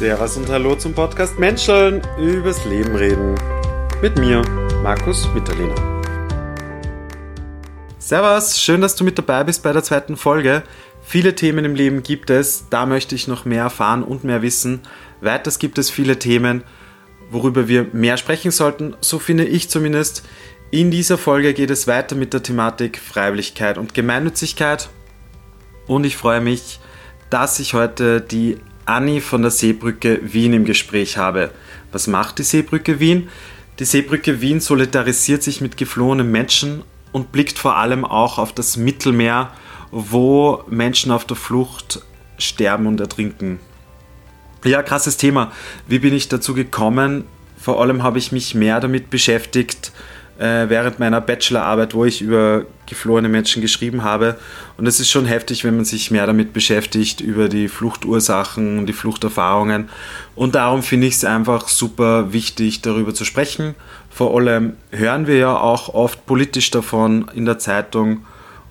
Servus und Hallo zum Podcast Menscheln übers Leben reden. Mit mir, Markus Mitterlehner. Servus, schön, dass du mit dabei bist bei der zweiten Folge. Viele Themen im Leben gibt es, da möchte ich noch mehr erfahren und mehr wissen. Weiters gibt es viele Themen, worüber wir mehr sprechen sollten, so finde ich zumindest. In dieser Folge geht es weiter mit der Thematik Freiwilligkeit und Gemeinnützigkeit. Und ich freue mich, dass ich heute die Anni von der Seebrücke Wien im Gespräch habe. Was macht die Seebrücke Wien? Die Seebrücke Wien solidarisiert sich mit geflohenen Menschen und blickt vor allem auch auf das Mittelmeer, wo Menschen auf der Flucht sterben und ertrinken. Ja, krasses Thema. Wie bin ich dazu gekommen? Vor allem habe ich mich mehr damit beschäftigt, äh, während meiner Bachelorarbeit, wo ich über geflohene Menschen geschrieben habe. Und es ist schon heftig, wenn man sich mehr damit beschäftigt, über die Fluchtursachen und die Fluchterfahrungen. Und darum finde ich es einfach super wichtig, darüber zu sprechen. Vor allem hören wir ja auch oft politisch davon in der Zeitung.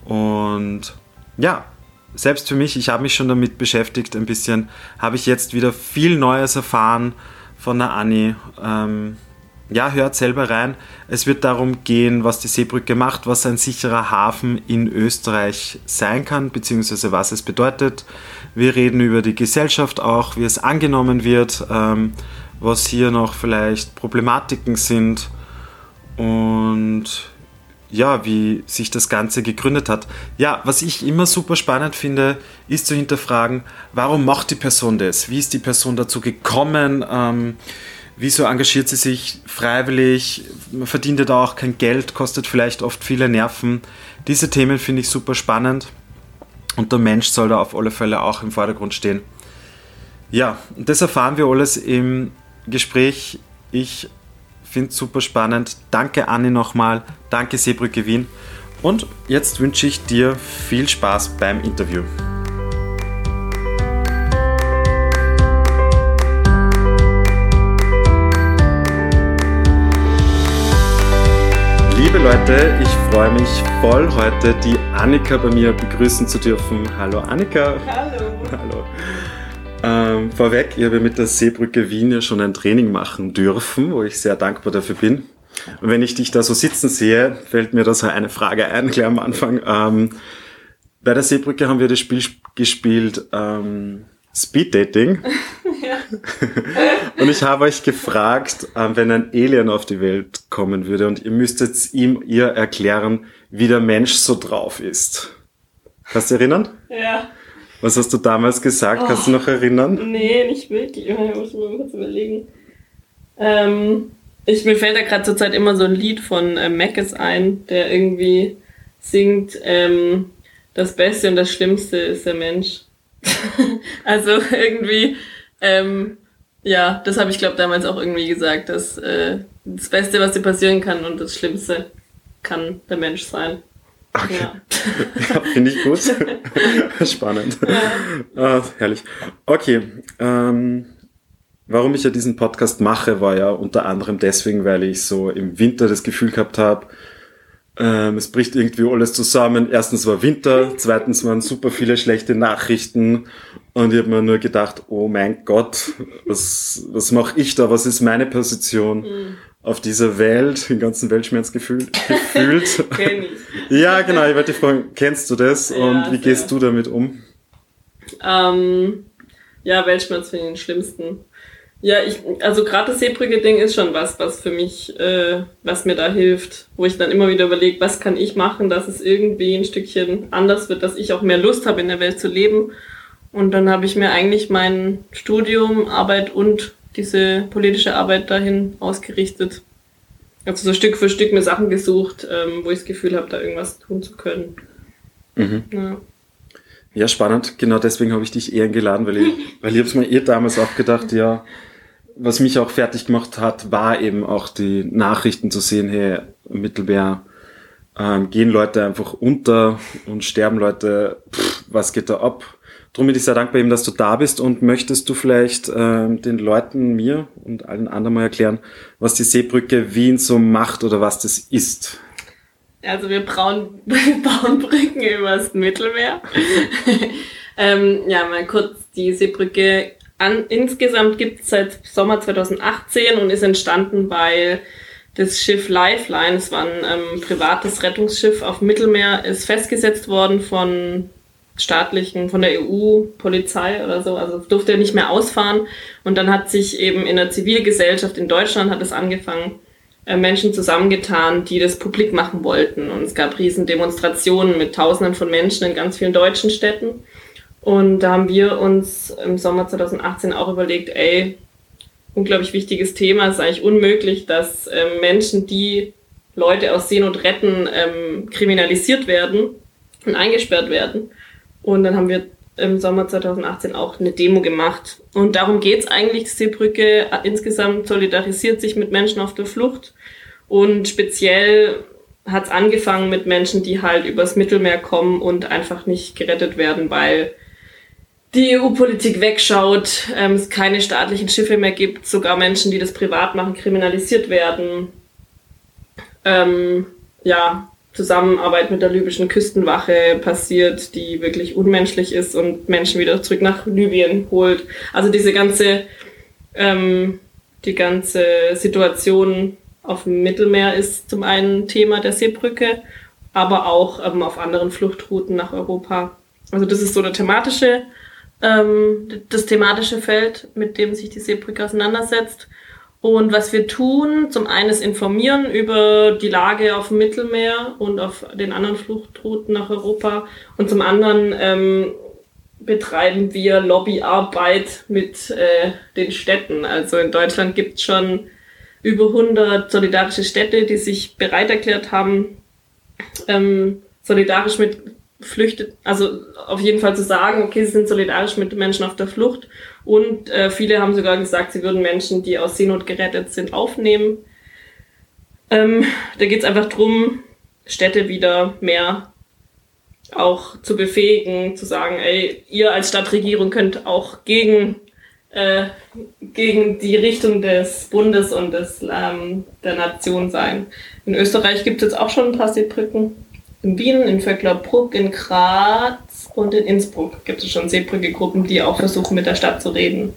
Und ja, selbst für mich, ich habe mich schon damit beschäftigt ein bisschen, habe ich jetzt wieder viel Neues erfahren von der Anni. Ähm, ja, hört selber rein. Es wird darum gehen, was die Seebrücke macht, was ein sicherer Hafen in Österreich sein kann, beziehungsweise was es bedeutet. Wir reden über die Gesellschaft auch, wie es angenommen wird, ähm, was hier noch vielleicht Problematiken sind und ja, wie sich das Ganze gegründet hat. Ja, was ich immer super spannend finde, ist zu hinterfragen, warum macht die Person das? Wie ist die Person dazu gekommen? Ähm, Wieso engagiert sie sich freiwillig? Verdient ja da auch kein Geld, kostet vielleicht oft viele Nerven. Diese Themen finde ich super spannend und der Mensch soll da auf alle Fälle auch im Vordergrund stehen. Ja, das erfahren wir alles im Gespräch. Ich finde es super spannend. Danke Anni nochmal, danke Seebrücke Wien und jetzt wünsche ich dir viel Spaß beim Interview. Liebe Leute, ich freue mich voll, heute die Annika bei mir begrüßen zu dürfen. Hallo Annika. Hallo. Hallo. Ähm, vorweg, ich habe mit der Seebrücke Wien ja schon ein Training machen dürfen, wo ich sehr dankbar dafür bin. Und wenn ich dich da so sitzen sehe, fällt mir da so eine Frage ein, gleich am Anfang. Ähm, bei der Seebrücke haben wir das Spiel gespielt ähm, Speed Dating. und ich habe euch gefragt, äh, wenn ein Alien auf die Welt kommen würde und ihr müsstet ihm ihr erklären, wie der Mensch so drauf ist. Kannst du dich erinnern? Ja. Was hast du damals gesagt? Oh, Kannst du noch erinnern? Nee, nicht wirklich. Ich muss mal kurz überlegen. Ähm, ich, mir fällt da gerade zur Zeit immer so ein Lied von äh, Mackes ein, der irgendwie singt, ähm, das Beste und das Schlimmste ist der Mensch. also irgendwie ähm, ja, das habe ich glaube damals auch irgendwie gesagt, dass äh, das Beste, was dir passieren kann und das Schlimmste kann der Mensch sein. Okay. Ja, ja finde ich gut. Spannend. Ja. Ah, herrlich. Okay. Ähm, warum ich ja diesen Podcast mache, war ja unter anderem deswegen, weil ich so im Winter das Gefühl gehabt habe, ähm, es bricht irgendwie alles zusammen. Erstens war Winter, zweitens waren super viele schlechte Nachrichten und ich habe mir nur gedacht, oh mein Gott, was, was mache ich da? Was ist meine Position mhm. auf dieser Welt, im ganzen Weltschmerzgefühl gefühlt? Ich. ja, genau, ich wollte dich fragen, kennst du das ja, und wie sehr. gehst du damit um? Ähm, ja, Weltschmerz finde ich den schlimmsten. Ja, ich, also gerade das Seebrücke-Ding ist schon was, was für mich, äh, was mir da hilft, wo ich dann immer wieder überlege, was kann ich machen, dass es irgendwie ein Stückchen anders wird, dass ich auch mehr Lust habe, in der Welt zu leben. Und dann habe ich mir eigentlich mein Studium, Arbeit und diese politische Arbeit dahin ausgerichtet. Also so Stück für Stück mir Sachen gesucht, ähm, wo ich das Gefühl habe, da irgendwas tun zu können. Mhm. Ja. ja. spannend. Genau deswegen habe ich dich eher eingeladen, weil ich, weil ich habe es mir eh damals auch gedacht, ja, was mich auch fertig gemacht hat, war eben auch die Nachrichten zu sehen, hey, Mittelmeer ähm, gehen Leute einfach unter und sterben Leute, pff, was geht da ab? Darum bin ich sehr dankbar eben, dass du da bist und möchtest du vielleicht ähm, den Leuten, mir und allen anderen mal erklären, was die Seebrücke Wien so macht oder was das ist? Also wir bauen, wir bauen Brücken übers Mittelmeer. ähm, ja, mal kurz, die Seebrücke an, insgesamt gibt es seit Sommer 2018 und ist entstanden, weil das Schiff Lifeline, es war ein ähm, privates Rettungsschiff auf dem Mittelmeer, ist festgesetzt worden von staatlichen, von der EU-Polizei oder so, also durfte nicht mehr ausfahren. Und dann hat sich eben in der Zivilgesellschaft in Deutschland hat es angefangen, äh, Menschen zusammengetan, die das publik machen wollten. Und es gab riesen Demonstrationen mit Tausenden von Menschen in ganz vielen deutschen Städten. Und da haben wir uns im Sommer 2018 auch überlegt, ey, unglaublich wichtiges Thema, es ist eigentlich unmöglich, dass ähm, Menschen, die Leute aus Seenot retten, ähm, kriminalisiert werden und eingesperrt werden. Und dann haben wir im Sommer 2018 auch eine Demo gemacht. Und darum geht's eigentlich. Die Seebrücke insgesamt solidarisiert sich mit Menschen auf der Flucht. Und speziell hat's angefangen mit Menschen, die halt übers Mittelmeer kommen und einfach nicht gerettet werden, weil die EU-Politik wegschaut, ähm, es keine staatlichen Schiffe mehr gibt, sogar Menschen, die das privat machen, kriminalisiert werden. Ähm, ja, Zusammenarbeit mit der libyschen Küstenwache passiert, die wirklich unmenschlich ist und Menschen wieder zurück nach Libyen holt. Also diese ganze, ähm, die ganze Situation auf dem Mittelmeer ist zum einen Thema der Seebrücke, aber auch ähm, auf anderen Fluchtrouten nach Europa. Also das ist so der thematische ähm, das thematische Feld, mit dem sich die Seebrücke auseinandersetzt. Und was wir tun, zum einen ist informieren über die Lage auf dem Mittelmeer und auf den anderen Fluchtrouten nach Europa. Und zum anderen ähm, betreiben wir Lobbyarbeit mit äh, den Städten. Also in Deutschland gibt es schon über 100 solidarische Städte, die sich bereit erklärt haben, ähm, solidarisch mit flüchtet, also auf jeden Fall zu sagen, okay, sie sind solidarisch mit Menschen auf der Flucht. Und äh, viele haben sogar gesagt, sie würden Menschen, die aus Seenot gerettet sind, aufnehmen. Ähm, da geht es einfach drum, Städte wieder mehr auch zu befähigen, zu sagen, ey, ihr als Stadtregierung könnt auch gegen, äh, gegen die Richtung des Bundes und des, ähm, der Nation sein. In Österreich gibt es jetzt auch schon ein paar Seebrücken in Wien, in Vöcklerbruck, in Graz und in Innsbruck gibt es schon Seebrücke-Gruppen, die auch versuchen, mit der Stadt zu reden.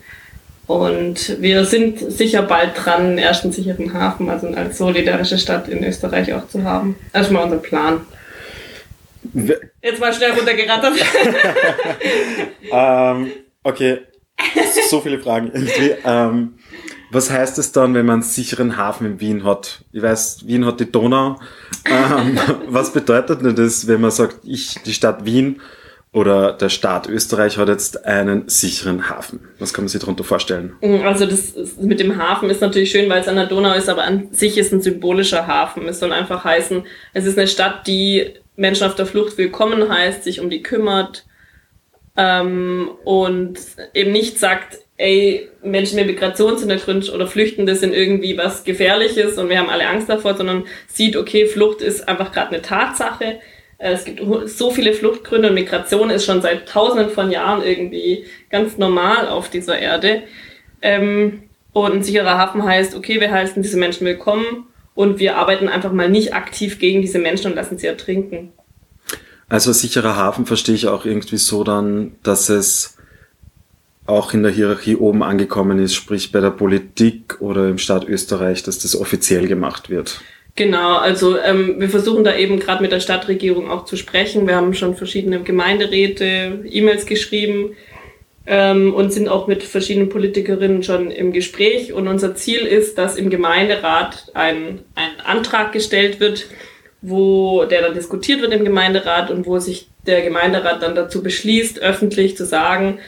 Und wir sind sicher bald dran, einen ersten sicheren Hafen, also als solidarische Stadt in Österreich auch zu haben. Das ist mal unser Plan. Jetzt mal schnell runtergerattert. ähm, okay, so viele Fragen irgendwie. Ähm, was heißt es dann, wenn man einen sicheren Hafen in Wien hat? Ich weiß, Wien hat die Donau. Ähm, was bedeutet denn das, wenn man sagt, ich, die Stadt Wien oder der Staat Österreich hat jetzt einen sicheren Hafen? Was kann man sich darunter vorstellen? Also das mit dem Hafen ist natürlich schön, weil es an der Donau ist, aber an sich ist ein symbolischer Hafen. Es soll einfach heißen, es ist eine Stadt, die Menschen auf der Flucht willkommen heißt, sich um die kümmert ähm, und eben nicht sagt, ey, Menschen mit Migrationshintergrund oder Flüchtende sind irgendwie was Gefährliches und wir haben alle Angst davor, sondern sieht, okay, Flucht ist einfach gerade eine Tatsache. Äh, es gibt so viele Fluchtgründe und Migration ist schon seit tausenden von Jahren irgendwie ganz normal auf dieser Erde. Ähm, und ein sicherer Hafen heißt, okay, wir heißen diese Menschen willkommen und wir arbeiten einfach mal nicht aktiv gegen diese Menschen und lassen sie ertrinken. Also sicherer Hafen verstehe ich auch irgendwie so dann, dass es auch in der Hierarchie oben angekommen ist, sprich bei der Politik oder im Staat Österreich, dass das offiziell gemacht wird. Genau, also ähm, wir versuchen da eben gerade mit der Stadtregierung auch zu sprechen. Wir haben schon verschiedene Gemeinderäte, E-Mails geschrieben ähm, und sind auch mit verschiedenen Politikerinnen schon im Gespräch. Und unser Ziel ist, dass im Gemeinderat ein, ein Antrag gestellt wird, wo der dann diskutiert wird im Gemeinderat und wo sich der Gemeinderat dann dazu beschließt, öffentlich zu sagen,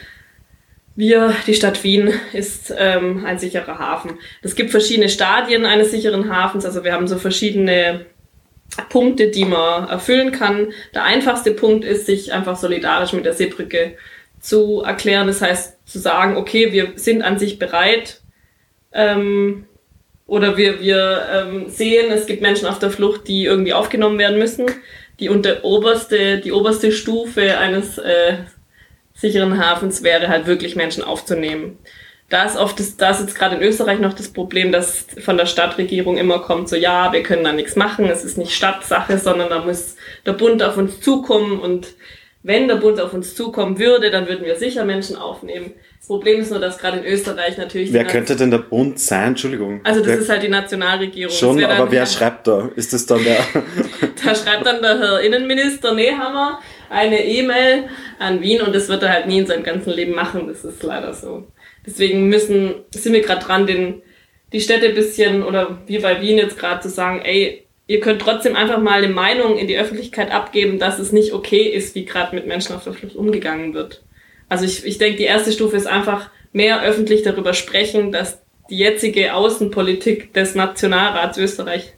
wir, die Stadt Wien, ist ähm, ein sicherer Hafen. Es gibt verschiedene Stadien eines sicheren Hafens. Also wir haben so verschiedene Punkte, die man erfüllen kann. Der einfachste Punkt ist, sich einfach solidarisch mit der Seebrücke zu erklären. Das heißt, zu sagen, okay, wir sind an sich bereit, ähm, oder wir, wir ähm, sehen, es gibt Menschen auf der Flucht, die irgendwie aufgenommen werden müssen. Die unter oberste, die oberste Stufe eines äh, sicheren Hafens wäre halt wirklich Menschen aufzunehmen. Da ist oft das, da ist jetzt gerade in Österreich noch das Problem, dass von der Stadtregierung immer kommt, so ja, wir können da nichts machen, es ist nicht Stadtsache, sondern da muss der Bund auf uns zukommen und wenn der Bund auf uns zukommen würde, dann würden wir sicher Menschen aufnehmen. Das Problem ist nur, dass gerade in Österreich natürlich... Wer könnte denn der Bund sein? Entschuldigung. Also das wer, ist halt die Nationalregierung. Schon, aber wer schreibt da? Ist das dann der... da schreibt dann der Herr Innenminister Nehammer eine E-Mail an Wien und das wird er halt nie in seinem ganzen Leben machen. Das ist leider so. Deswegen müssen, sind wir gerade dran, den, die Städte bisschen, oder wie bei Wien jetzt gerade zu sagen, ey, ihr könnt trotzdem einfach mal eine Meinung in die Öffentlichkeit abgeben, dass es nicht okay ist, wie gerade mit Menschen auf der Flucht umgegangen wird. Also ich, ich denke, die erste Stufe ist einfach mehr öffentlich darüber sprechen, dass die jetzige Außenpolitik des Nationalrats Österreich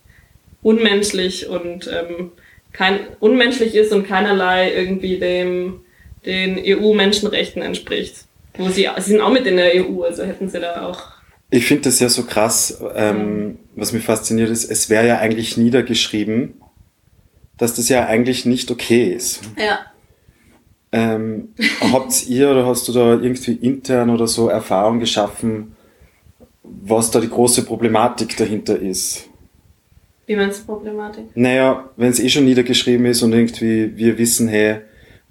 unmenschlich und ähm, kein unmenschlich ist und keinerlei irgendwie dem den EU-Menschenrechten entspricht. Wo sie, sie sind auch mit in der EU, also hätten sie da auch ich finde das ja so krass, ähm, was mich fasziniert ist, es wäre ja eigentlich niedergeschrieben, dass das ja eigentlich nicht okay ist. Ja. Ähm, habt ihr oder hast du da irgendwie intern oder so Erfahrung geschaffen, was da die große Problematik dahinter ist? Wie meinst du Problematik? Naja, wenn es eh schon niedergeschrieben ist und irgendwie wir wissen, hey,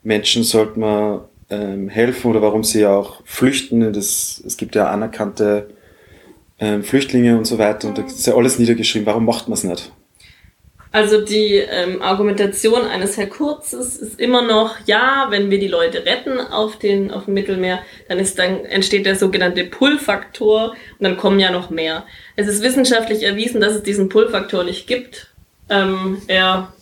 Menschen sollte man ähm, helfen oder warum sie auch flüchten. Das, es gibt ja anerkannte ähm, Flüchtlinge und so weiter. Und da ist ja alles niedergeschrieben. Warum macht man es nicht? Also die ähm, Argumentation eines Herr Kurzes ist immer noch, ja, wenn wir die Leute retten auf, den, auf dem Mittelmeer, dann, ist, dann entsteht der sogenannte Pull-Faktor und dann kommen ja noch mehr. Es ist wissenschaftlich erwiesen, dass es diesen Pull-Faktor nicht gibt. Ähm, er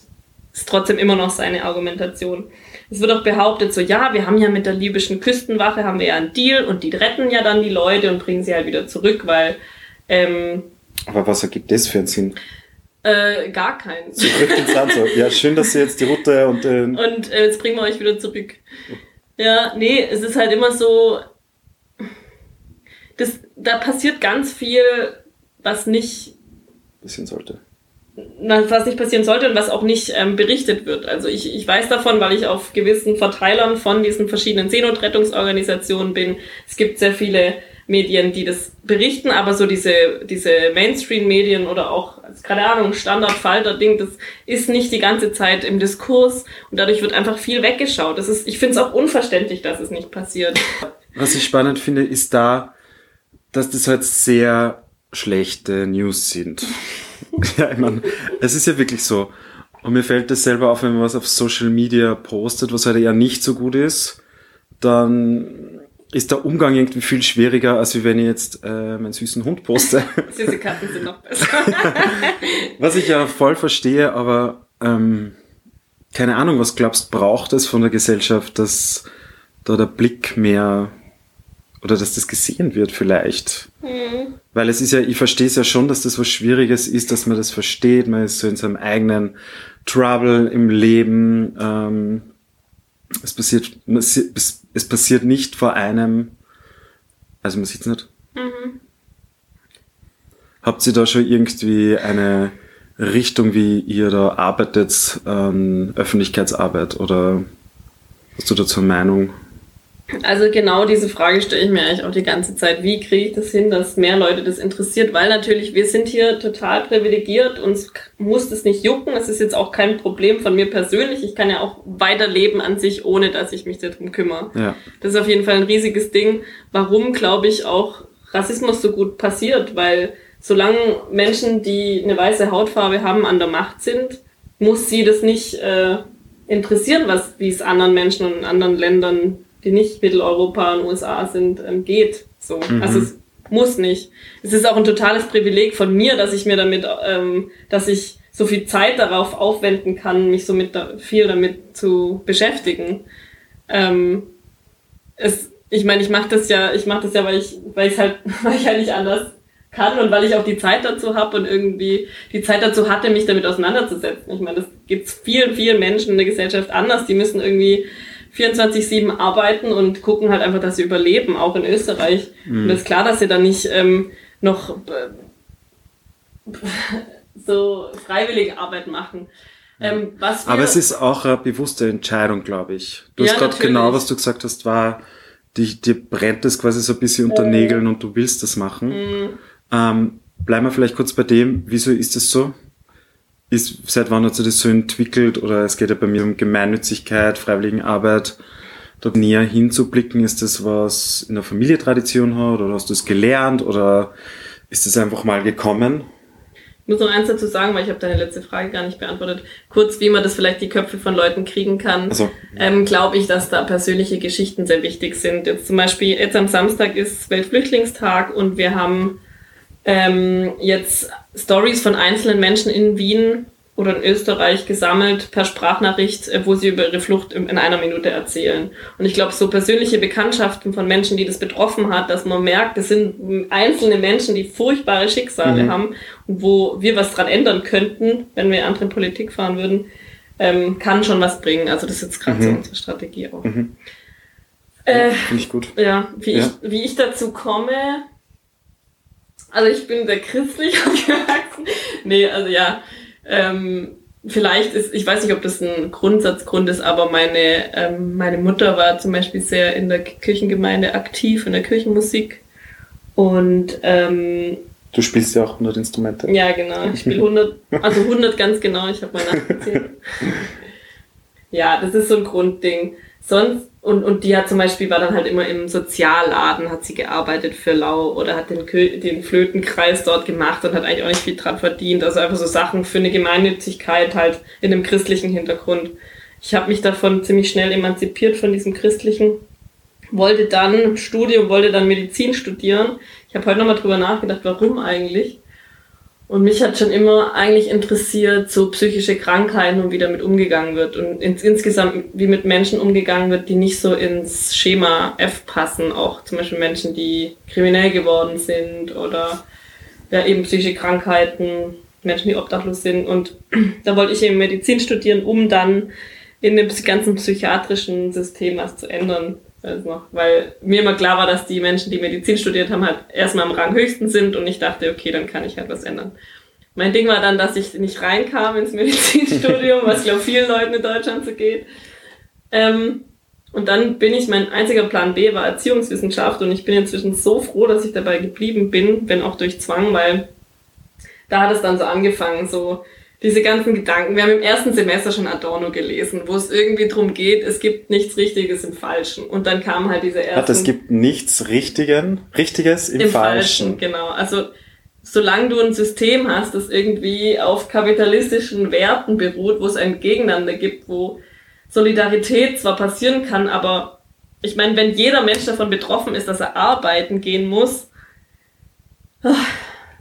ist trotzdem immer noch seine Argumentation. Es wird auch behauptet, so ja, wir haben ja mit der libyschen Küstenwache haben wir ja einen Deal und die retten ja dann die Leute und bringen sie halt wieder zurück, weil ähm, Aber was ergibt das für einen Sinn? Äh, gar keinen. Zurück ins Land. So. Ja, schön, dass Sie jetzt die Route und den. Und äh, jetzt bringen wir euch wieder zurück. Ja, nee, es ist halt immer so. Das, da passiert ganz viel, was nicht passieren sollte. Was nicht passieren sollte und was auch nicht ähm, berichtet wird. Also ich, ich weiß davon, weil ich auf gewissen Verteilern von diesen verschiedenen Seenotrettungsorganisationen bin. Es gibt sehr viele Medien, die das berichten, aber so diese, diese Mainstream-Medien oder auch, keine Ahnung, Standard-Falter-Ding, das ist nicht die ganze Zeit im Diskurs und dadurch wird einfach viel weggeschaut. Das ist, ich finde es auch unverständlich, dass es nicht passiert. Was ich spannend finde, ist da, dass das halt sehr schlechte News sind. ja, ich meine, es ist ja wirklich so. Und mir fällt das selber auf, wenn man was auf Social Media postet, was halt eher nicht so gut ist, dann ist der Umgang irgendwie viel schwieriger, als wenn ich jetzt äh, meinen süßen Hund poste. Süße Katzen sind noch besser. was ich ja voll verstehe, aber ähm, keine Ahnung, was glaubst, braucht es von der Gesellschaft, dass da der Blick mehr oder dass das gesehen wird vielleicht. Mhm. Weil es ist ja, ich verstehe es ja schon, dass das was Schwieriges ist, dass man das versteht, man ist so in seinem eigenen Trouble im Leben. Ähm, es passiert, es passiert nicht vor einem, also man sieht es nicht. Mhm. Habt ihr da schon irgendwie eine Richtung, wie ihr da arbeitet, ähm, Öffentlichkeitsarbeit oder hast du dazu eine Meinung? Also genau diese Frage stelle ich mir eigentlich auch die ganze Zeit. Wie kriege ich das hin, dass mehr Leute das interessiert? Weil natürlich, wir sind hier total privilegiert, uns muss das nicht jucken. Es ist jetzt auch kein Problem von mir persönlich. Ich kann ja auch weiterleben an sich, ohne dass ich mich darum kümmere. Ja. Das ist auf jeden Fall ein riesiges Ding. Warum, glaube ich, auch Rassismus so gut passiert? Weil solange Menschen, die eine weiße Hautfarbe haben, an der Macht sind, muss sie das nicht äh, interessieren, was wie es anderen Menschen und in anderen Ländern die nicht Mitteleuropa und USA sind, ähm, geht. So. Mhm. Also es muss nicht. Es ist auch ein totales Privileg von mir, dass ich mir damit, ähm, dass ich so viel Zeit darauf aufwenden kann, mich so mit da, viel damit zu beschäftigen. Ähm, es, ich meine, ich mache das ja, ich mache das ja, weil ich, weil ich halt, weil ich halt nicht anders kann und weil ich auch die Zeit dazu habe und irgendwie die Zeit dazu hatte, mich damit auseinanderzusetzen. Ich meine, das gibt vielen, vielen Menschen in der Gesellschaft anders. Die müssen irgendwie 24-7 arbeiten und gucken halt einfach, dass sie überleben, auch in Österreich. Mhm. Und es ist klar, dass sie dann nicht ähm, noch äh, so freiwillige Arbeit machen. Ähm, was Aber es ist auch eine bewusste Entscheidung, glaube ich. Du ja, hast gerade genau, was du gesagt hast, war, dir, dir brennt es quasi so ein bisschen unter Nägeln und du willst das machen. Mhm. Ähm, bleiben wir vielleicht kurz bei dem, wieso ist es so? Ist, seit wann hat sich das so entwickelt? Oder es geht ja bei mir um Gemeinnützigkeit, Freiwilligenarbeit. Dort näher hinzublicken, ist das was in der Familie Tradition hat? Oder hast du es gelernt? Oder ist es einfach mal gekommen? Ich muss noch eins dazu sagen, weil ich habe deine letzte Frage gar nicht beantwortet. Kurz, wie man das vielleicht die Köpfe von Leuten kriegen kann. Also, ähm, Glaube ich, dass da persönliche Geschichten sehr wichtig sind. Jetzt zum Beispiel, jetzt am Samstag ist Weltflüchtlingstag und wir haben ähm, jetzt Stories von einzelnen Menschen in Wien oder in Österreich gesammelt per Sprachnachricht, äh, wo sie über ihre Flucht in einer Minute erzählen. Und ich glaube, so persönliche Bekanntschaften von Menschen, die das betroffen hat, dass man merkt, das sind einzelne Menschen, die furchtbare Schicksale mhm. haben und wo wir was dran ändern könnten, wenn wir andere Politik fahren würden, ähm, kann schon was bringen. Also das ist jetzt gerade mhm. so unsere Strategie auch. Mhm. Äh, Finde ich gut. Ja, wie, ja. Ich, wie ich dazu komme, also ich bin sehr christlich aufgewachsen. nee, also ja, ähm, vielleicht ist, ich weiß nicht, ob das ein Grundsatzgrund ist, aber meine, ähm, meine Mutter war zum Beispiel sehr in der Kirchengemeinde aktiv, in der Kirchenmusik. Und ähm, Du spielst ja auch 100 Instrumente. Ja, genau. Ich spiele 100, also 100 ganz genau. Ich habe mal nachgezählt. ja, das ist so ein Grundding. Sonst, und, und die hat zum Beispiel, war dann halt immer im Sozialladen, hat sie gearbeitet für Lau oder hat den, den Flötenkreis dort gemacht und hat eigentlich auch nicht viel dran verdient. Also einfach so Sachen für eine Gemeinnützigkeit halt in einem christlichen Hintergrund. Ich habe mich davon ziemlich schnell emanzipiert von diesem christlichen, wollte dann Studium, wollte dann Medizin studieren. Ich habe heute nochmal drüber nachgedacht, warum eigentlich. Und mich hat schon immer eigentlich interessiert, so psychische Krankheiten und wie damit umgegangen wird und ins, insgesamt wie mit Menschen umgegangen wird, die nicht so ins Schema F passen. Auch zum Beispiel Menschen, die kriminell geworden sind oder ja, eben psychische Krankheiten, Menschen, die obdachlos sind. Und da wollte ich eben Medizin studieren, um dann in dem ganzen psychiatrischen System was zu ändern weiß noch, weil mir immer klar war, dass die Menschen, die Medizin studiert haben, halt erstmal am Rang höchsten sind und ich dachte, okay, dann kann ich halt was ändern. Mein Ding war dann, dass ich nicht reinkam ins Medizinstudium, was glaube vielen Leuten in Deutschland so geht. Ähm, und dann bin ich, mein einziger Plan B war Erziehungswissenschaft und ich bin inzwischen so froh, dass ich dabei geblieben bin, wenn auch durch Zwang, weil da hat es dann so angefangen, so diese ganzen Gedanken. Wir haben im ersten Semester schon Adorno gelesen, wo es irgendwie drum geht, es gibt nichts Richtiges im Falschen. Und dann kam halt diese erste. Es gibt nichts Richtigen, Richtiges im, im Falschen. Falschen. Genau. Also solange du ein System hast, das irgendwie auf kapitalistischen Werten beruht, wo es ein Gegeneinander gibt, wo Solidarität zwar passieren kann, aber ich meine, wenn jeder Mensch davon betroffen ist, dass er arbeiten gehen muss,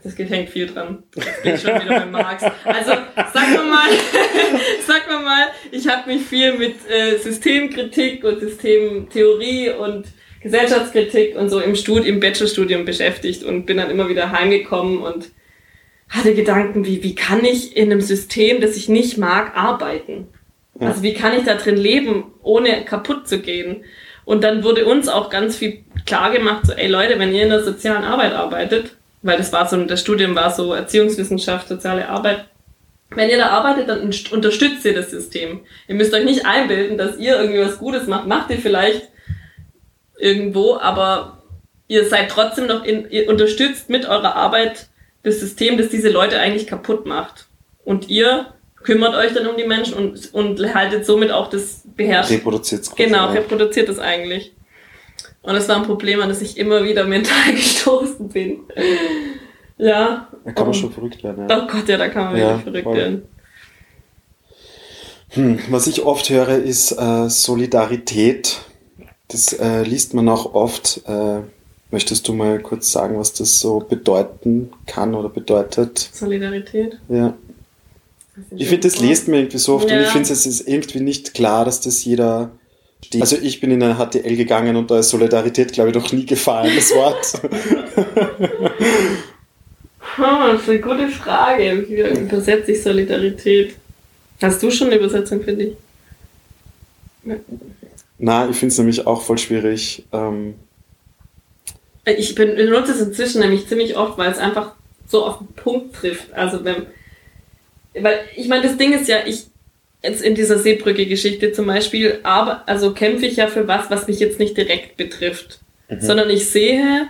das hängt viel dran. Jetzt bin ich schon wieder bei Marx. Also sag mal mal, sag mal mal, ich habe mich viel mit äh, Systemkritik und Systemtheorie und Gesellschaftskritik und so im Stud im Bachelorstudium beschäftigt und bin dann immer wieder heimgekommen und hatte Gedanken wie, wie kann ich in einem System, das ich nicht mag, arbeiten? Ja. Also wie kann ich da drin leben, ohne kaputt zu gehen? Und dann wurde uns auch ganz viel klar gemacht, so, ey Leute, wenn ihr in der sozialen Arbeit arbeitet, weil das war so, das Studium war so Erziehungswissenschaft, soziale Arbeit. Wenn ihr da arbeitet, dann unterstützt ihr das System. Ihr müsst euch nicht einbilden, dass ihr irgendwie was Gutes macht. Macht ihr vielleicht irgendwo, aber ihr seid trotzdem noch in, ihr unterstützt mit eurer Arbeit das System, das diese Leute eigentlich kaputt macht. Und ihr kümmert euch dann um die Menschen und, und haltet somit auch das beherrscht. Reproduziert Genau, reproduziert es eigentlich. Und das war ein Problem, an das ich immer wieder mental gestoßen bin. Ja. Da kann man schon verrückt werden. Ja. Oh Gott, ja, da kann man ja, wirklich verrückt voll. werden. Hm, was ich oft höre, ist äh, Solidarität. Das äh, liest man auch oft. Äh, möchtest du mal kurz sagen, was das so bedeuten kann oder bedeutet? Solidarität? Ja. Ich finde, das liest man irgendwie so oft ja. und ich finde, es ist irgendwie nicht klar, dass das jeder also ich bin in eine HTL gegangen und da ist Solidarität, glaube ich, noch nie gefallen, das Wort. oh, das ist eine gute Frage. Wie übersetze ich Solidarität? Hast du schon eine Übersetzung für dich? Na, ich finde es nämlich auch voll schwierig. Ähm ich benutze es inzwischen nämlich ziemlich oft, weil es einfach so auf den Punkt trifft. Also wenn, weil ich meine, das Ding ist ja, ich jetzt in dieser Seebrücke-Geschichte zum Beispiel, aber also kämpfe ich ja für was, was mich jetzt nicht direkt betrifft, mhm. sondern ich sehe,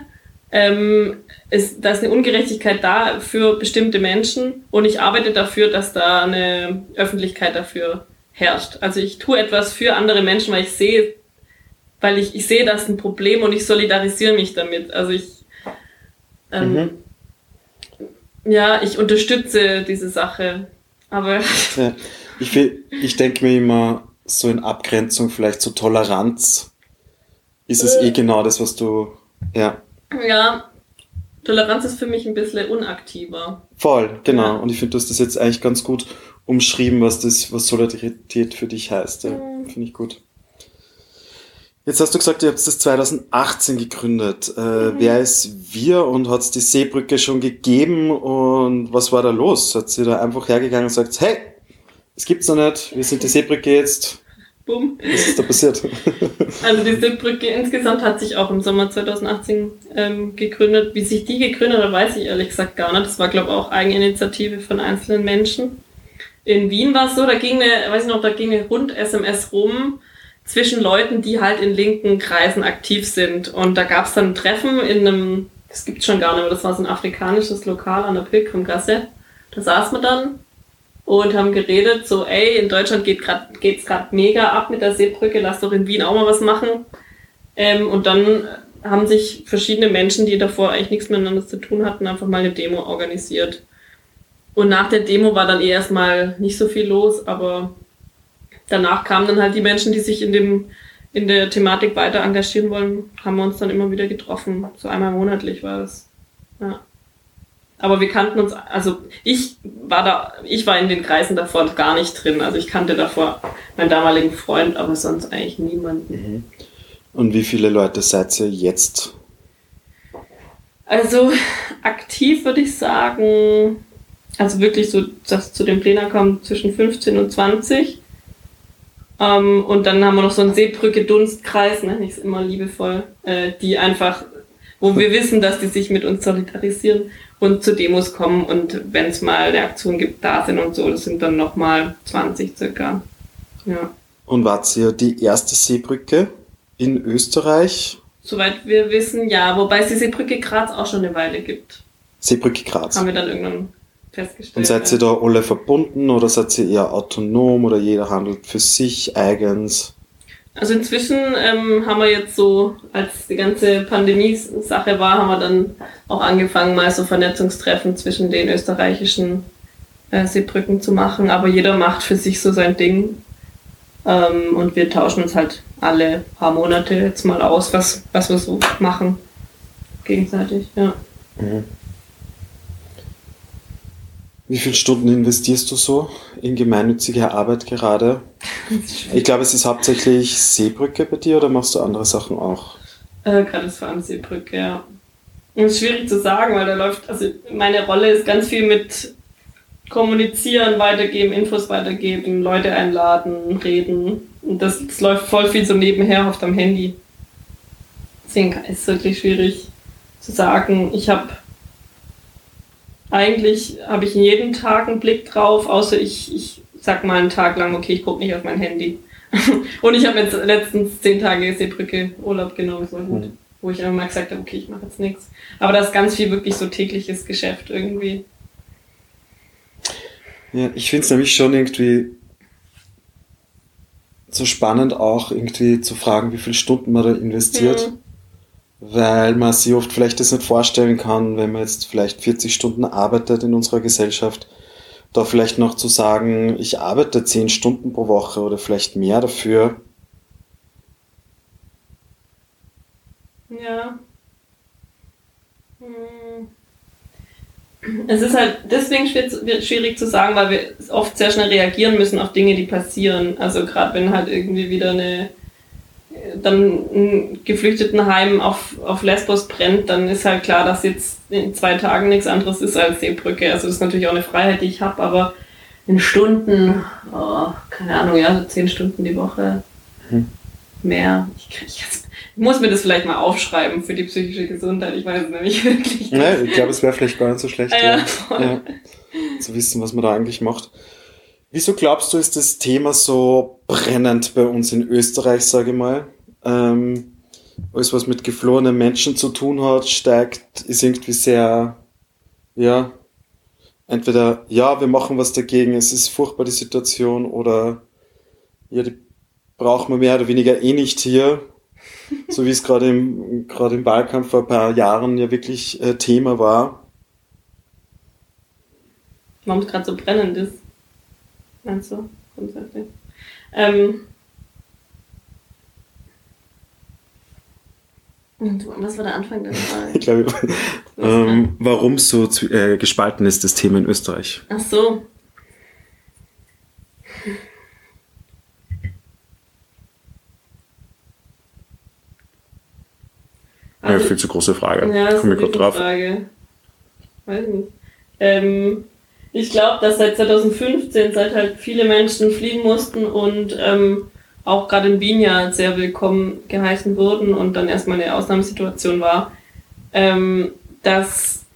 ähm, ist, da ist eine Ungerechtigkeit da für bestimmte Menschen und ich arbeite dafür, dass da eine Öffentlichkeit dafür herrscht. Also ich tue etwas für andere Menschen, weil ich sehe, weil ich, ich sehe das ein Problem und ich solidarisiere mich damit. Also ich, ähm, mhm. ja, ich unterstütze diese Sache. Aber ja, ich, ich denke mir immer, so in Abgrenzung vielleicht zur Toleranz ist es äh, eh genau das, was du, ja. Ja, Toleranz ist für mich ein bisschen unaktiver. Voll, genau. Ja. Und ich finde, du hast das jetzt eigentlich ganz gut umschrieben, was das, was Solidarität für dich heißt. Ja. Mhm. Finde ich gut. Jetzt hast du gesagt, ihr habt das 2018 gegründet. Äh, mhm. Wer ist wir und hat es die Seebrücke schon gegeben und was war da los? Hat sie da einfach hergegangen und sagt, hey, es gibt's noch nicht, wir sind die Seebrücke jetzt, Bumm. Was ist da passiert? Also die Seebrücke insgesamt hat sich auch im Sommer 2018 ähm, gegründet. Wie sich die gegründet hat, weiß ich ehrlich gesagt gar nicht. Das war, glaube ich, auch Eigeninitiative von einzelnen Menschen. In Wien war es so, da ging eine, weiß ich noch, da ging eine Rund-SMS rum zwischen Leuten, die halt in linken Kreisen aktiv sind. Und da gab es dann ein Treffen in einem, das gibt's schon gar nicht mehr, das war so ein afrikanisches Lokal an der Pilgrimgasse. Da saß man dann und haben geredet, so, ey, in Deutschland geht grad, geht's gerade mega ab mit der Seebrücke, lass doch in Wien auch mal was machen. Ähm, und dann haben sich verschiedene Menschen, die davor eigentlich nichts miteinander zu tun hatten, einfach mal eine Demo organisiert. Und nach der Demo war dann eh erstmal nicht so viel los, aber danach kamen dann halt die Menschen, die sich in dem in der Thematik weiter engagieren wollen, haben wir uns dann immer wieder getroffen. So einmal monatlich war das. Ja. Aber wir kannten uns, also ich war da, ich war in den Kreisen davor gar nicht drin. Also ich kannte davor meinen damaligen Freund, aber sonst eigentlich niemanden. Mhm. Und wie viele Leute seid ihr jetzt? Also aktiv würde ich sagen, also wirklich so, dass zu dem Plänen kommt zwischen 15 und 20. Ähm, und dann haben wir noch so einen Seebrücke-Dunstkreis, nenne ich es immer liebevoll, äh, die einfach, wo wir wissen, dass die sich mit uns solidarisieren und zu Demos kommen und wenn es mal eine Aktion gibt, da sind und so, das sind dann nochmal 20 circa. Ja. Und wart ihr die erste Seebrücke in Österreich? Soweit wir wissen, ja, wobei es die Seebrücke Graz auch schon eine Weile gibt. Seebrücke Graz. Haben wir dann irgendwann festgestellt. Und seid ihr da alle verbunden oder seid ihr eher autonom oder jeder handelt für sich eigens? Also inzwischen ähm, haben wir jetzt so, als die ganze Pandemie-Sache war, haben wir dann auch angefangen, mal so Vernetzungstreffen zwischen den österreichischen äh, Seebrücken zu machen. Aber jeder macht für sich so sein Ding. Ähm, und wir tauschen uns halt alle paar Monate jetzt mal aus, was, was wir so machen. Gegenseitig, ja. Mhm. Wie viele Stunden investierst du so in gemeinnützige Arbeit gerade? Ich glaube, es ist hauptsächlich Seebrücke bei dir oder machst du andere Sachen auch? Äh, gerade vor allem Seebrücke, ja. Ist schwierig zu sagen, weil da läuft, also meine Rolle ist ganz viel mit kommunizieren, weitergeben, Infos weitergeben, Leute einladen, reden. Und das, das läuft voll viel so nebenher auf deinem Handy. Deswegen ist es wirklich schwierig zu sagen, ich habe eigentlich habe ich jeden Tag einen Blick drauf, außer ich, ich sag mal einen Tag lang, okay, ich gucke nicht auf mein Handy. und ich habe jetzt letztens zehn Tage Seebrücke Urlaub genommen, so gut, mhm. wo ich immer mal gesagt habe, okay, ich mache jetzt nichts. Aber das ist ganz viel wirklich so tägliches Geschäft irgendwie. Ja, ich finde es nämlich schon irgendwie so spannend auch irgendwie zu fragen, wie viele Stunden man da investiert. Mhm weil man sich oft vielleicht das nicht vorstellen kann, wenn man jetzt vielleicht 40 Stunden arbeitet in unserer Gesellschaft, da vielleicht noch zu sagen, ich arbeite 10 Stunden pro Woche oder vielleicht mehr dafür. Ja. Hm. Es ist halt deswegen schwierig zu sagen, weil wir oft sehr schnell reagieren müssen auf Dinge, die passieren. Also gerade wenn halt irgendwie wieder eine dann ein Geflüchtetenheim auf, auf Lesbos brennt, dann ist halt klar, dass jetzt in zwei Tagen nichts anderes ist als Seebrücke. Also das ist natürlich auch eine Freiheit, die ich habe, aber in Stunden, oh, keine Ahnung, ja, so zehn Stunden die Woche hm. mehr. Ich, ich, ich, muss mir das vielleicht mal aufschreiben für die psychische Gesundheit. Ich weiß es nämlich wirklich. Nee, ich glaube, es wäre vielleicht gar nicht so schlecht, ja, ja. ja, zu wissen, was man da eigentlich macht. Wieso glaubst du, ist das Thema so brennend bei uns in Österreich, sage ich mal? Ähm, alles was mit geflohenen Menschen zu tun hat, steigt, ist irgendwie sehr, ja, entweder, ja, wir machen was dagegen, es ist furchtbar die Situation, oder, ja, die braucht man mehr oder weniger eh nicht hier, so wie es gerade im, gerade im Wahlkampf vor ein paar Jahren ja wirklich äh, Thema war. Warum es gerade so brennend ist, meinst du, grundsätzlich? Ähm, was war der Anfang der Frage? Ich glaube, ähm, warum so äh, gespalten ist das Thema in Österreich? Ach so. Also, ja, viel zu große Frage. Ja, das ist eine drauf. Frage. Weiß nicht. Ähm, ich glaube, dass seit 2015, seit halt viele Menschen fliehen mussten und ähm, auch gerade in Wien sehr willkommen geheißen wurden und dann erstmal eine Ausnahmesituation war, ähm, dass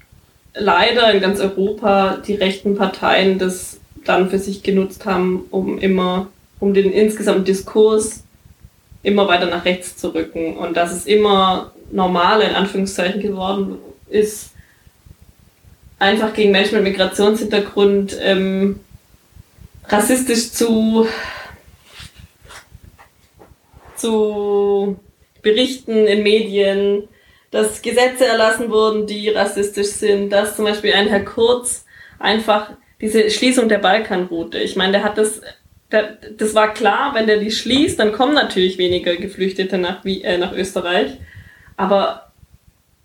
leider in ganz Europa die rechten Parteien das dann für sich genutzt haben, um immer, um den insgesamten Diskurs immer weiter nach rechts zu rücken. Und dass es immer normaler in Anführungszeichen geworden ist, einfach gegen Menschen mit Migrationshintergrund ähm, rassistisch zu, zu berichten in Medien, dass Gesetze erlassen wurden, die rassistisch sind, dass zum Beispiel ein Herr Kurz einfach diese Schließung der Balkanroute, ich meine, der hat das, der, das war klar, wenn der die schließt, dann kommen natürlich weniger Geflüchtete nach, äh, nach Österreich, aber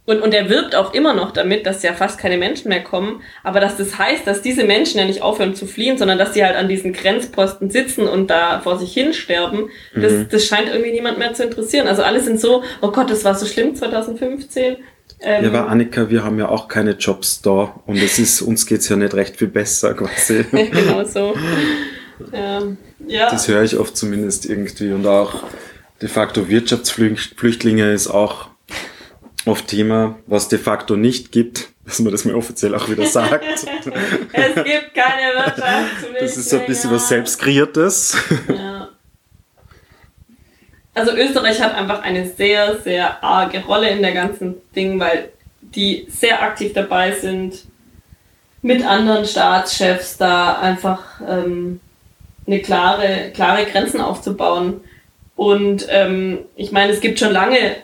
und, und er wirbt auch immer noch damit, dass ja fast keine Menschen mehr kommen, aber dass das heißt, dass diese Menschen ja nicht aufhören zu fliehen, sondern dass sie halt an diesen Grenzposten sitzen und da vor sich hin sterben, das, mhm. das scheint irgendwie niemand mehr zu interessieren. Also alle sind so, oh Gott, das war so schlimm 2015. Ähm, ja, aber Annika, wir haben ja auch keine Jobs da und es ist, uns geht's ja nicht recht viel besser quasi. genau so. Ähm, ja. Das höre ich oft zumindest irgendwie und auch de facto Wirtschaftsflüchtlinge ist auch oft Thema, was de facto nicht gibt, dass man das mal offiziell auch wieder sagt. es gibt keine Wirtschaftspflicht. Das ist so ein bisschen was Selbstkreiertes. Ja. Also Österreich hat einfach eine sehr, sehr arge Rolle in der ganzen Ding, weil die sehr aktiv dabei sind, mit anderen Staatschefs da einfach ähm, eine klare, klare Grenzen aufzubauen. Und ähm, ich meine, es gibt schon lange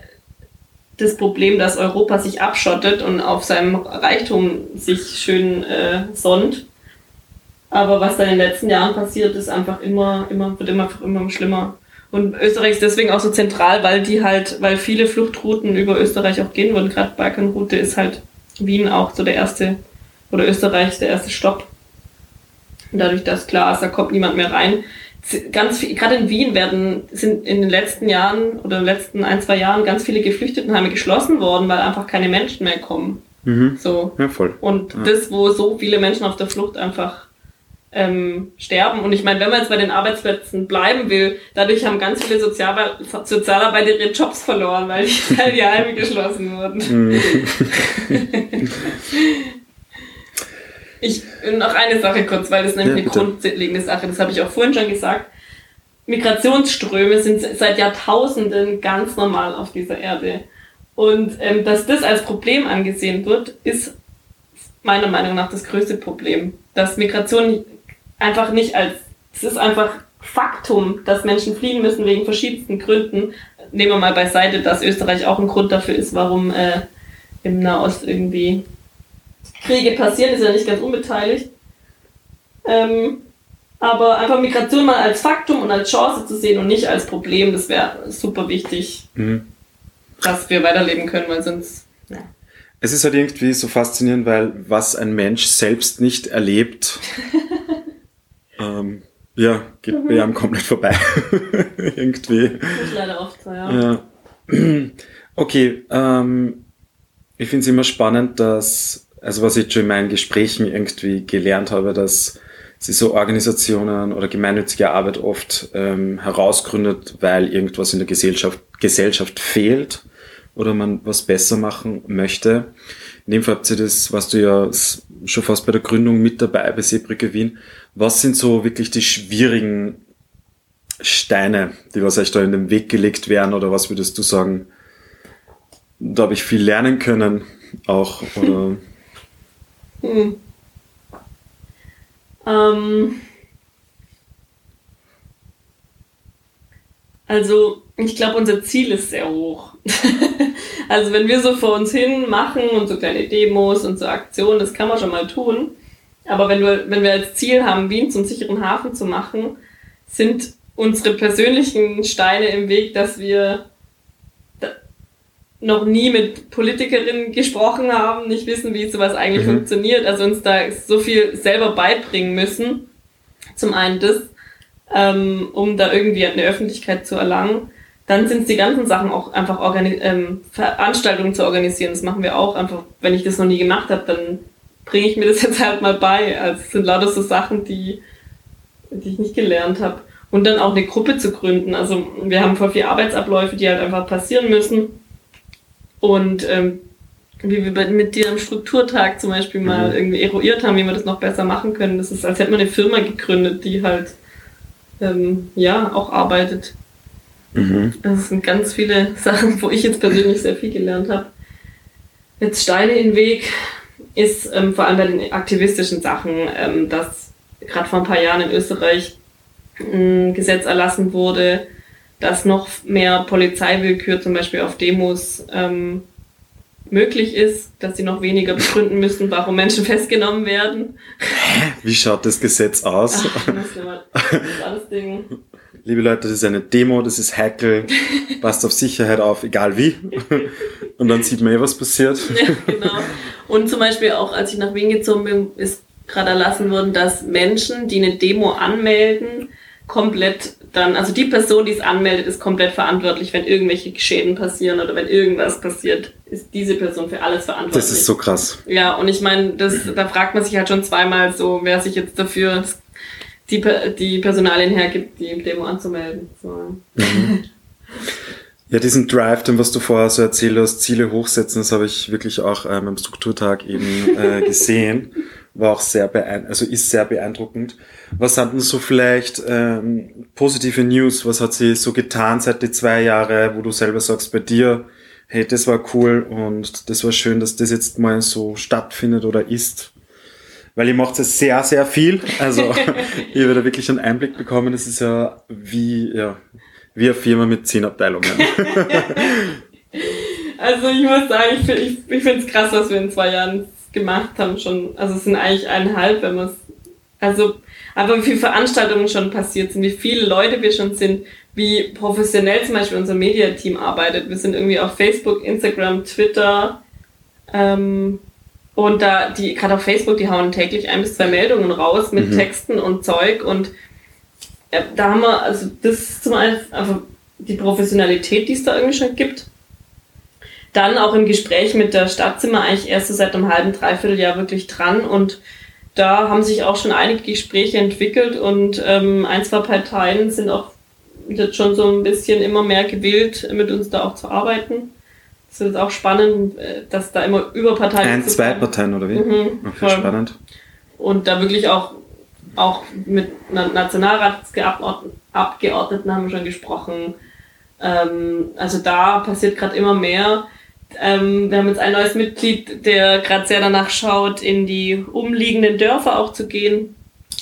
das Problem, dass Europa sich abschottet und auf seinem Reichtum sich schön äh, sonnt. Aber was da in den letzten Jahren passiert, ist einfach immer, immer, wird immer, immer schlimmer. Und Österreich ist deswegen auch so zentral, weil die halt, weil viele Fluchtrouten über Österreich auch gehen würden. Gerade Balkanroute ist halt Wien auch so der erste, oder Österreich der erste Stopp. Und dadurch, dass klar ist, da kommt niemand mehr rein, ganz viel, gerade in Wien werden, sind in den letzten Jahren oder in den letzten ein, zwei Jahren ganz viele Geflüchtetenheime geschlossen worden, weil einfach keine Menschen mehr kommen. Mhm. So. Ja, voll. Und ja. das, wo so viele Menschen auf der Flucht einfach ähm, sterben. Und ich meine, wenn man jetzt bei den Arbeitsplätzen bleiben will, dadurch haben ganz viele Sozialbe Sozialarbeiter ihre Jobs verloren, weil die, weil die Heime geschlossen wurden. Mhm. Ich, noch eine Sache kurz, weil das nämlich ja, eine grundlegende Sache, das habe ich auch vorhin schon gesagt. Migrationsströme sind seit Jahrtausenden ganz normal auf dieser Erde. Und ähm, dass das als Problem angesehen wird, ist meiner Meinung nach das größte Problem. Dass Migration einfach nicht als, es ist einfach Faktum, dass Menschen fliehen müssen wegen verschiedensten Gründen. Nehmen wir mal beiseite, dass Österreich auch ein Grund dafür ist, warum äh, im Nahost irgendwie Kriege passieren, ist ja nicht ganz unbeteiligt. Ähm, aber einfach Migration mal als Faktum und als Chance zu sehen und nicht als Problem, das wäre super wichtig, mhm. dass wir weiterleben können, weil sonst. Ja. Es ist halt irgendwie so faszinierend, weil was ein Mensch selbst nicht erlebt, ähm, ja, geht mhm. bei einem komplett vorbei. irgendwie. Das ist leider oft so, ja. ja. Okay, ähm, ich finde es immer spannend, dass also was ich schon in meinen Gesprächen irgendwie gelernt habe, dass sie so Organisationen oder gemeinnützige Arbeit oft ähm, herausgründet, weil irgendwas in der Gesellschaft, Gesellschaft fehlt oder man was besser machen möchte. In dem Fall habt ihr das, was du ja schon fast bei der Gründung mit dabei bei Seebrücke Wien. Was sind so wirklich die schwierigen Steine, die was euch da in den Weg gelegt werden oder was würdest du sagen, da habe ich viel lernen können, auch. Oder hm. Ähm, also, ich glaube, unser Ziel ist sehr hoch. also, wenn wir so vor uns hin machen und so kleine Demos und so Aktionen, das kann man schon mal tun. Aber wenn wir, wenn wir als Ziel haben, Wien zum sicheren Hafen zu machen, sind unsere persönlichen Steine im Weg, dass wir noch nie mit Politikerinnen gesprochen haben, nicht wissen, wie sowas eigentlich mhm. funktioniert, also uns da so viel selber beibringen müssen. Zum einen das, ähm, um da irgendwie eine Öffentlichkeit zu erlangen. Dann sind es die ganzen Sachen auch einfach Organi ähm, Veranstaltungen zu organisieren. Das machen wir auch einfach. Wenn ich das noch nie gemacht habe, dann bringe ich mir das jetzt halt mal bei. Also es sind lauter so Sachen, die, die ich nicht gelernt habe. Und dann auch eine Gruppe zu gründen. Also wir haben voll viele Arbeitsabläufe, die halt einfach passieren müssen und ähm, wie wir mit dir am Strukturtag zum Beispiel mal mhm. irgendwie eruiert haben, wie wir das noch besser machen können. Das ist, als hätte man eine Firma gegründet, die halt ähm, ja auch arbeitet. Mhm. Das sind ganz viele Sachen, wo ich jetzt persönlich sehr viel gelernt habe. Jetzt Steine in den Weg ist ähm, vor allem bei den aktivistischen Sachen, ähm, dass gerade vor ein paar Jahren in Österreich ein Gesetz erlassen wurde, dass noch mehr Polizeiwillkür zum Beispiel auf Demos ähm, möglich ist, dass sie noch weniger begründen müssen, warum Menschen festgenommen werden. Hä? Wie schaut das Gesetz aus? Ach, das das Ding. Liebe Leute, das ist eine Demo, das ist Hackel, passt auf Sicherheit auf, egal wie. Und dann sieht man eh, was passiert. Ja, genau. Und zum Beispiel auch, als ich nach Wien gezogen bin, ist gerade erlassen worden, dass Menschen, die eine Demo anmelden, komplett dann, also die Person, die es anmeldet, ist komplett verantwortlich, wenn irgendwelche Schäden passieren oder wenn irgendwas passiert, ist diese Person für alles verantwortlich. Das ist so krass. Ja, und ich meine, das, da fragt man sich halt schon zweimal so, wer sich jetzt dafür die, die Personalien hergibt, die Demo anzumelden. So. Mhm. Ja, diesen Drive, den was du vorher so erzählt hast, Ziele hochsetzen, das habe ich wirklich auch ähm, am Strukturtag eben äh, gesehen war auch sehr beeindruckend, also ist sehr beeindruckend. Was sind denn so vielleicht ähm, positive News? Was hat sie so getan seit die zwei Jahre, wo du selber sagst bei dir, hey, das war cool und das war schön, dass das jetzt mal so stattfindet oder ist? Weil ihr macht es sehr, sehr viel. Also ihr werdet wirklich einen Einblick bekommen. Das ist ja wie, ja, wie eine Firma mit zehn Abteilungen. also ich muss sagen, ich, ich, ich finde es krass, was wir in zwei Jahren gemacht haben schon, also es sind eigentlich eineinhalb, wenn man es, also aber wie viele Veranstaltungen schon passiert sind, wie viele Leute wir schon sind, wie professionell zum Beispiel unser Mediateam arbeitet. Wir sind irgendwie auf Facebook, Instagram, Twitter ähm, und da die gerade auf Facebook, die hauen täglich ein bis zwei Meldungen raus mit mhm. Texten und Zeug und äh, da haben wir also das ist zum einen einfach die Professionalität, die es da irgendwie schon gibt dann auch im Gespräch mit der Stadt sind wir eigentlich erst so seit einem halben, dreiviertel Jahr wirklich dran und da haben sich auch schon einige Gespräche entwickelt und ähm, ein, zwei Parteien sind auch jetzt schon so ein bisschen immer mehr gewillt, mit uns da auch zu arbeiten. Es ist auch spannend, äh, dass da immer über Parteien. Ein, zwei Parteien oder wie? Mhm, okay, voll. spannend. Und da wirklich auch, auch mit Nationalratsabgeordneten haben wir schon gesprochen. Ähm, also da passiert gerade immer mehr. Ähm, wir haben jetzt ein neues Mitglied, der gerade sehr danach schaut, in die umliegenden Dörfer auch zu gehen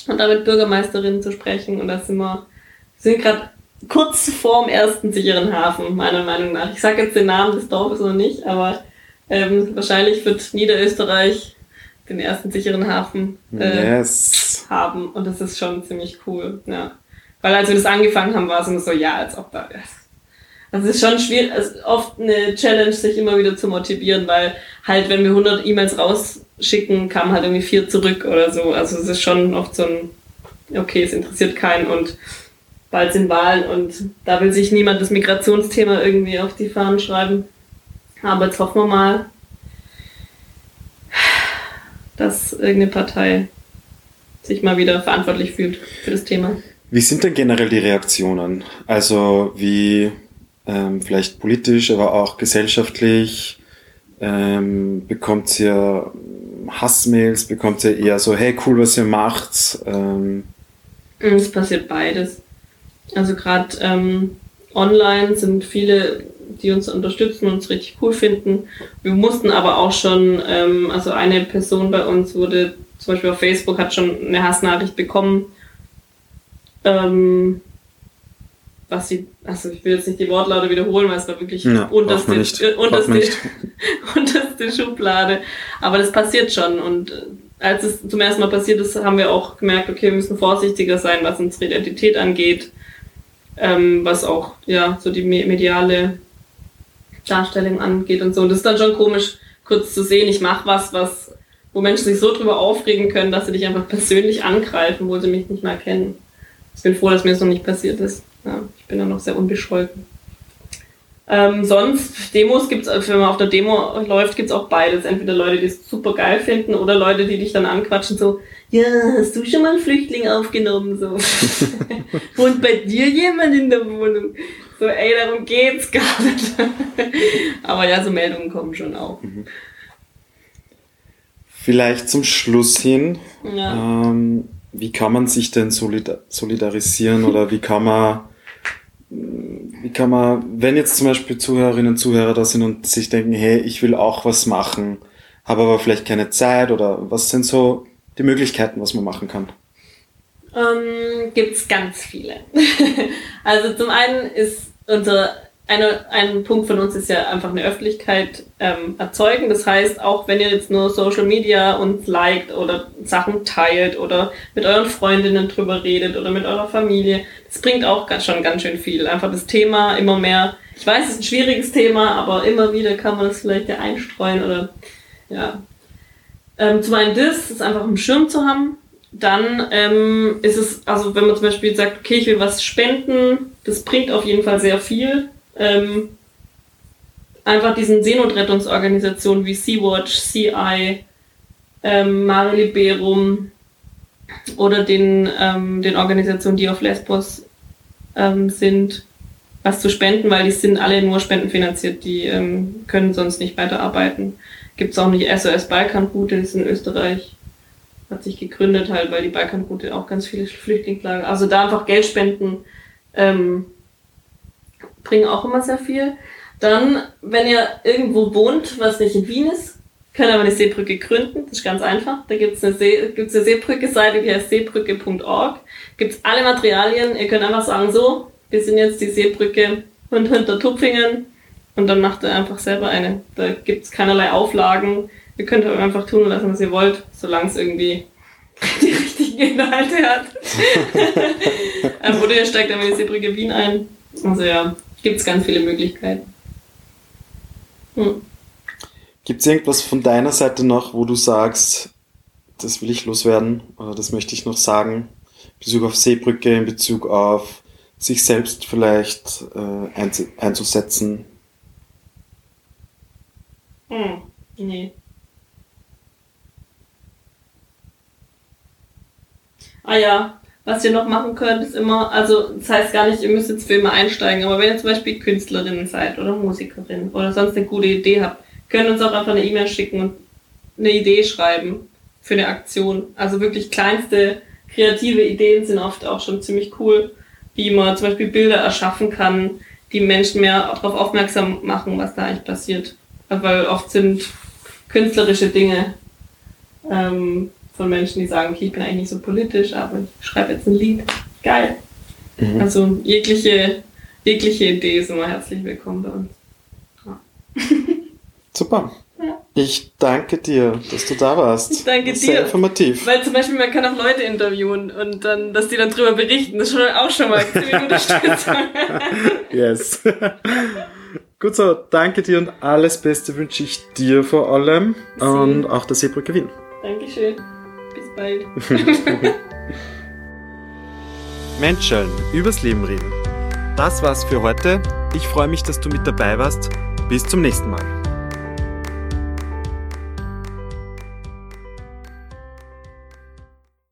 und da mit Bürgermeisterinnen zu sprechen. Und da sind wir sind gerade kurz vorm ersten sicheren Hafen, meiner Meinung nach. Ich sage jetzt den Namen des Dorfes noch nicht, aber ähm, wahrscheinlich wird Niederösterreich den ersten sicheren Hafen äh, yes. haben. Und das ist schon ziemlich cool. Ja. Weil als wir das angefangen haben, war es immer so, ja, als ob da also es ist schon schwierig, es ist oft eine Challenge, sich immer wieder zu motivieren, weil halt, wenn wir 100 E-Mails rausschicken, kamen halt irgendwie vier zurück oder so. Also es ist schon oft so ein, okay, es interessiert keinen und bald sind Wahlen und da will sich niemand das Migrationsthema irgendwie auf die Fahnen schreiben. Aber jetzt hoffen wir mal, dass irgendeine Partei sich mal wieder verantwortlich fühlt für das Thema. Wie sind denn generell die Reaktionen? Also wie ähm, vielleicht politisch, aber auch gesellschaftlich, ähm, bekommt ihr Hassmails, bekommt ihr eher so, hey, cool, was ihr macht. Ähm. Es passiert beides. Also gerade ähm, online sind viele die uns unterstützen und uns richtig cool finden. Wir mussten aber auch schon, ähm, also eine Person bei uns wurde zum Beispiel auf Facebook hat schon eine Hassnachricht bekommen, ähm, was sie, also ich will jetzt nicht die Wortlaute wiederholen, weil es war wirklich Ja, unterste, äh, unterste, unterste Schublade. Aber das passiert schon und äh, als es zum ersten Mal passiert ist, haben wir auch gemerkt, okay, wir müssen vorsichtiger sein, was unsere Identität angeht, ähm, was auch ja so die me- mediale Darstellung angeht und so. Und das ist dann schon komisch, kurz zu sehen, ich mache was, was wo Menschen sich so drüber aufregen können, dass sie dich einfach persönlich angreifen, wo sie mich nicht mal kennen. Ich bin froh, dass mir das noch nicht passiert ist. Ja, ich bin da noch sehr unbescholten. Ähm, sonst, Demos gibt's, äh, wenn man auf der Demo läuft, gibt's auch beides. Entweder Leute, die es super geil finden oder Leute, die dich dann anquatschen, so, ja, hast du schon mal einen Flüchtling aufgenommen? So. Wohnt bei dir jemand in der Wohnung? So, ey, darum geht's gar nicht. Aber ja, so Meldungen kommen schon auch. Vielleicht zum Schluss hin, Ja. ähm, wie kann man sich denn solida solidarisieren oder wie kann man, wie kann man, wenn jetzt zum Beispiel Zuhörerinnen und Zuhörer da sind und sich denken, hey, ich will auch was machen, habe aber vielleicht keine Zeit oder was sind so die Möglichkeiten, was man machen kann? Ähm, gibt's ganz viele. also zum einen ist unser eine, ein Punkt von uns ist ja einfach eine Öffentlichkeit ähm, erzeugen. Das heißt, auch wenn ihr jetzt nur Social Media uns liked oder Sachen teilt oder mit euren Freundinnen drüber redet oder mit eurer Familie, das bringt auch schon ganz schön viel. Einfach das Thema immer mehr. Ich weiß, es ist ein schwieriges Thema, aber immer wieder kann man das vielleicht ja einstreuen oder ja. Ähm, zum einen das, ist einfach im Schirm zu haben. Dann ähm, ist es, also wenn man zum Beispiel sagt, okay, ich will was spenden, das bringt auf jeden Fall sehr viel. Ähm, einfach diesen Seenotrettungsorganisationen wie Sea-Watch, CI, ähm, Mare Liberum oder den, ähm, den Organisationen, die auf Lesbos ähm, sind, was zu spenden, weil die sind alle nur spendenfinanziert, die ähm, können sonst nicht weiterarbeiten. Gibt es auch nicht SOS Balkanroute, das ist in Österreich, hat sich gegründet halt, weil die Balkanroute auch ganz viele Flüchtlingslager, also da einfach Geld spenden, ähm, bringen auch immer sehr viel. Dann, wenn ihr irgendwo wohnt, was nicht in Wien ist, könnt ihr aber eine Seebrücke gründen. Das ist ganz einfach. Da gibt's eine, See, gibt's eine Seebrücke-Seite, die heißt seebrücke.org. Gibt's alle Materialien. Ihr könnt einfach sagen, so, wir sind jetzt die Seebrücke und hinter Tupfingen. Und dann macht ihr einfach selber eine. Da gibt's keinerlei Auflagen. Ihr könnt aber einfach tun lassen, was ihr wollt, solange es irgendwie die richtigen Inhalte hat. ähm, oder ihr steigt dann in die Seebrücke Wien ein. Also ja, gibt's ganz viele Möglichkeiten. Hm. Gibt es irgendwas von deiner Seite noch, wo du sagst, das will ich loswerden oder das möchte ich noch sagen? In Bezug auf Seebrücke, in Bezug auf sich selbst vielleicht äh, einzu einzusetzen? Hm. Nee. Ah ja, was ihr noch machen könnt, ist immer, also das heißt gar nicht, ihr müsst jetzt für immer einsteigen, aber wenn ihr zum Beispiel Künstlerin seid oder Musikerin oder sonst eine gute Idee habt, könnt ihr uns auch einfach eine E-Mail schicken und eine Idee schreiben für eine Aktion. Also wirklich kleinste kreative Ideen sind oft auch schon ziemlich cool, wie man zum Beispiel Bilder erschaffen kann, die Menschen mehr darauf aufmerksam machen, was da eigentlich passiert. Weil oft sind künstlerische Dinge ähm, von Menschen, die sagen, okay, ich bin eigentlich nicht so politisch, aber ich schreibe jetzt ein Lied. Geil. Mhm. Also jegliche, jegliche Idee ist immer herzlich willkommen bei uns. Super. Ja. Ich danke dir, dass du da warst. Ich danke Sehr dir. informativ. Weil zum Beispiel, man kann auch Leute interviewen und dann, dass die dann drüber berichten, das ist schon auch schon mal ziemlich Unterstützung. Yes. Gut so, danke dir und alles Beste wünsche ich dir vor allem und auch der Seebrücke Wien. Dankeschön. Bald. Menschen, übers Leben reden. Das war's für heute. Ich freue mich, dass du mit dabei warst. Bis zum nächsten Mal.